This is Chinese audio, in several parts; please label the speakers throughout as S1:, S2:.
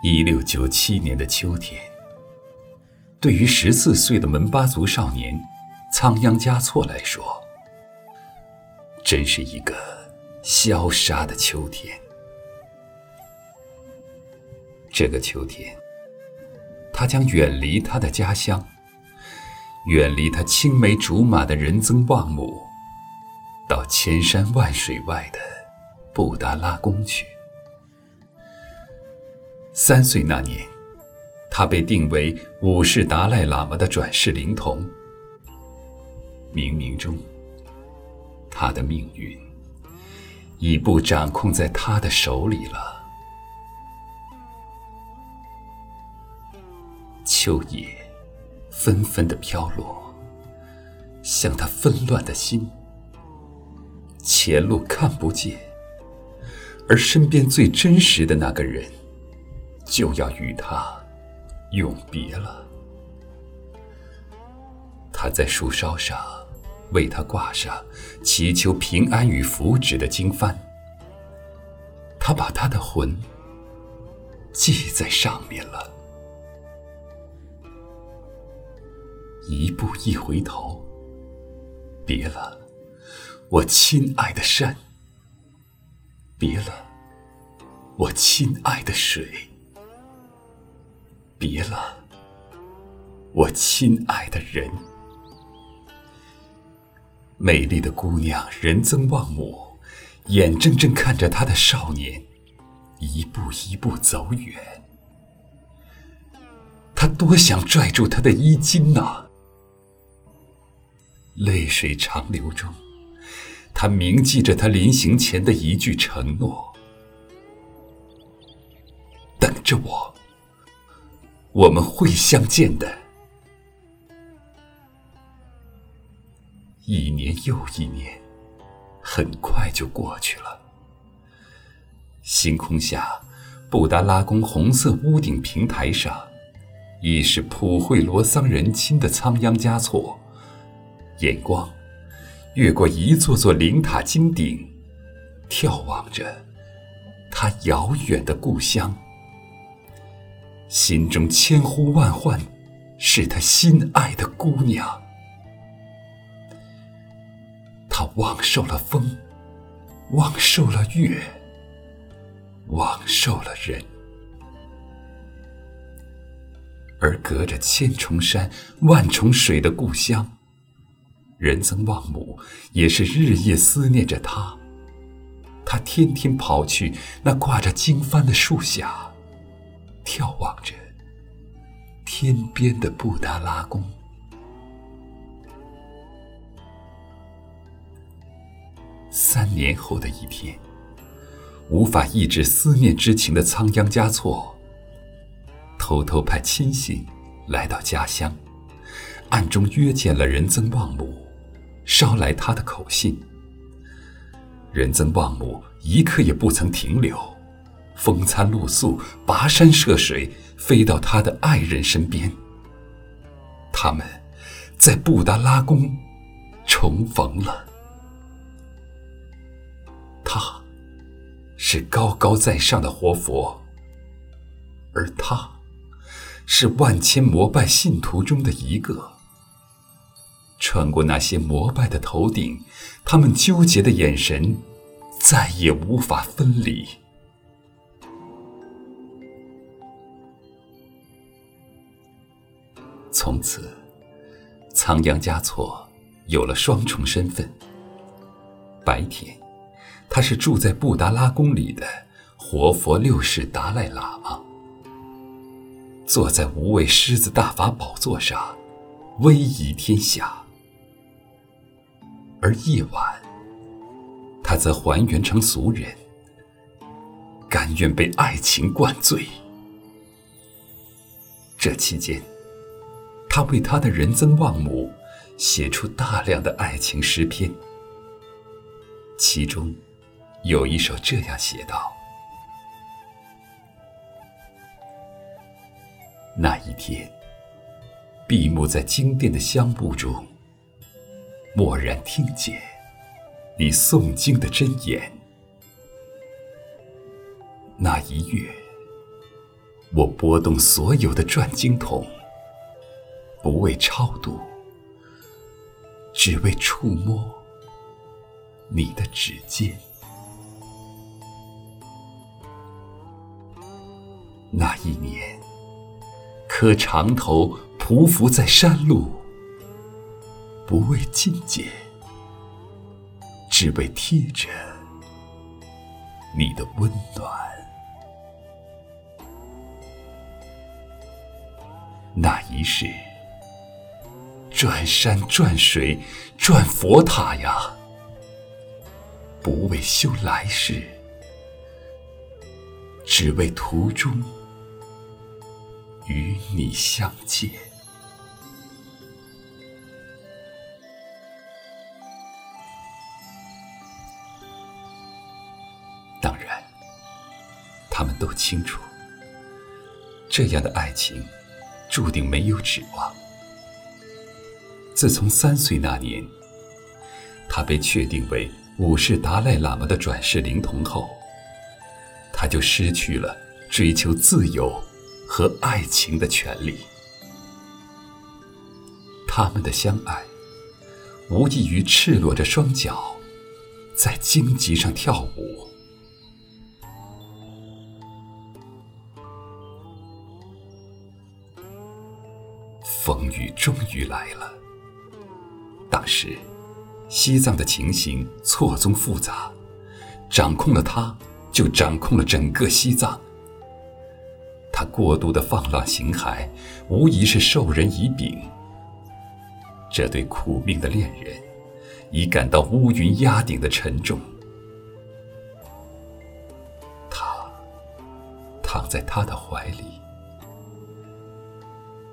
S1: 一六九七年的秋天，对于十四岁的门巴族少年仓央嘉措来说，真是一个萧杀的秋天。这个秋天，他将远离他的家乡，远离他青梅竹马的仁增旺姆，到千山万水外的布达拉宫去。三岁那年，他被定为五世达赖喇嘛的转世灵童。冥冥中，他的命运已不掌控在他的手里了。秋叶纷纷的飘落，像他纷乱的心。前路看不见，而身边最真实的那个人。就要与他永别了。他在树梢上为他挂上祈求平安与福祉的经幡，他把他的魂系在上面了。一步一回头，别了，我亲爱的山；别了，我亲爱的水。别了，我亲爱的人。美丽的姑娘仁增旺姆，眼睁睁看着她的少年一步一步走远。他多想拽住她的衣襟呐！泪水长流中，他铭记着他临行前的一句承诺：“等着我。”我们会相见的。一年又一年，很快就过去了。星空下，布达拉宫红色屋顶平台上，已是普惠罗桑人亲的仓央嘉措，眼光越过一座座灵塔金顶，眺望着他遥远的故乡。心中千呼万唤，是他心爱的姑娘。他忘受了风，忘受了月，忘受了人。而隔着千重山、万重水的故乡，仁增旺姆也是日夜思念着他。他天天跑去那挂着经幡的树下。眺望着天边的布达拉宫，三年后的一天，无法抑制思念之情的仓央嘉措，偷偷派亲信来到家乡，暗中约见了仁增旺姆，捎来他的口信。仁增旺姆一刻也不曾停留。风餐露宿，跋山涉水，飞到他的爱人身边。他们在布达拉宫重逢了。他是高高在上的活佛，而他是万千膜拜信徒中的一个。穿过那些膜拜的头顶，他们纠结的眼神再也无法分离。从此，仓央嘉措有了双重身份。白天，他是住在布达拉宫里的活佛六世达赖喇嘛，坐在无畏狮子大法宝座上，威仪天下；而夜晚，他则还原成俗人，甘愿被爱情灌醉。这期间，他为他的仁增旺姆写出大量的爱情诗篇，其中有一首这样写道：“那一天，闭目在经殿的香雾中，蓦然听见你诵经的真言。那一月，我拨动所有的转经筒，不为超度，只为触摸你的指尖。那一年，磕长头匍匐在山路，不为觐见，只为贴着你的温暖。那一世，转山转水转佛塔呀，不为修来世，只为途中与你相见。当然，他们都清楚，这样的爱情。注定没有指望。自从三岁那年，他被确定为五世达赖喇嘛的转世灵童后，他就失去了追求自由和爱情的权利。他们的相爱，无异于赤裸着双脚，在荆棘上跳舞。风雨终于来了。当时，西藏的情形错综复杂，掌控了他，就掌控了整个西藏。他过度的放浪形骸，无疑是授人以柄。这对苦命的恋人，已感到乌云压顶的沉重。他躺在他的怀里。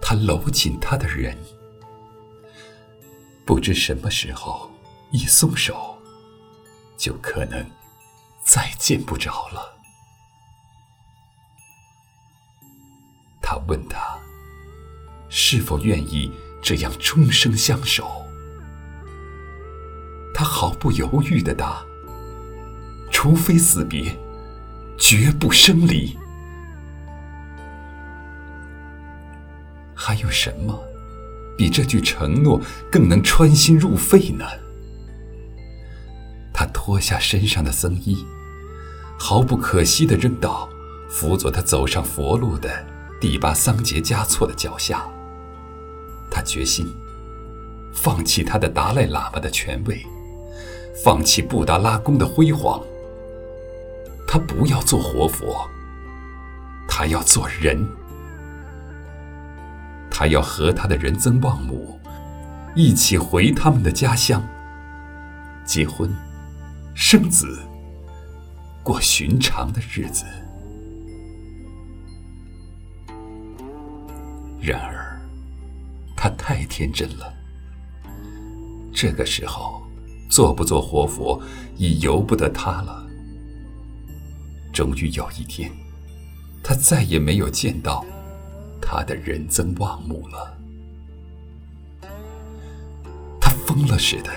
S1: 他搂紧他的人，不知什么时候一松手，就可能再见不着了。他问他是否愿意这样终生相守，他毫不犹豫的答：“除非死别，绝不生离。”还有什么比这句承诺更能穿心入肺呢？他脱下身上的僧衣，毫不可惜地扔到辅佐他走上佛路的第八桑杰嘉措的脚下。他决心放弃他的达赖喇嘛的权位，放弃布达拉宫的辉煌。他不要做活佛，他要做人。他要和他的人曾旺姆一起回他们的家乡，结婚、生子，过寻常的日子。然而，他太天真了。这个时候，做不做活佛已由不得他了。终于有一天，他再也没有见到。他的人增望母了，他疯了似的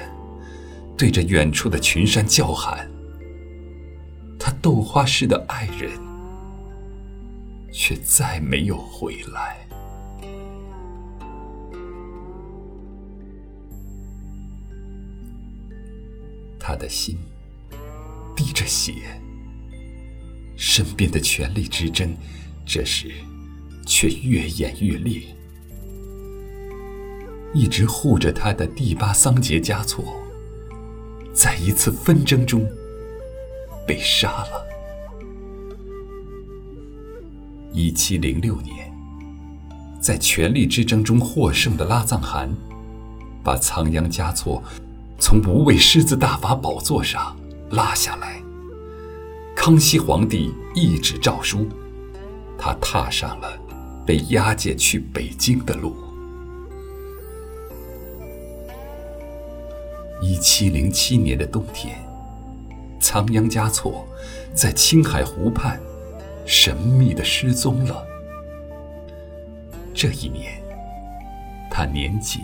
S1: 对着远处的群山叫喊。他豆花似的爱人，却再没有回来。他的心滴着血，身边的权力之争，这时。却越演越烈。一直护着他的第八桑杰嘉措，在一次纷争中被杀了。一七零六年，在权力之争中获胜的拉藏汗，把仓央嘉措从无畏狮子大法宝座上拉下来。康熙皇帝一纸诏书，他踏上了。被押解去北京的路。一七零七年的冬天，仓央嘉措在青海湖畔神秘的失踪了。这一年，他年仅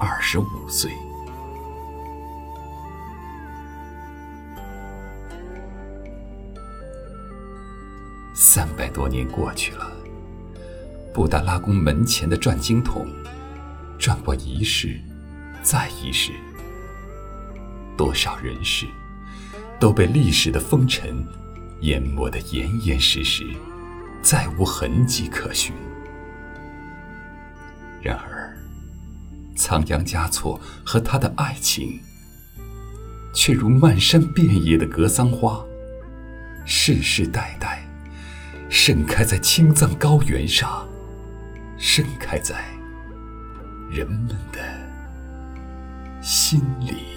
S1: 二十五岁。三百多年过去了。布达拉宫门前的转经筒，转过一世，再一世。多少人世，都被历史的风尘淹没得严严实实，再无痕迹可寻。然而，仓央嘉措和他的爱情，却如漫山遍野的格桑花，世世代代盛开在青藏高原上，盛开在人们的心里。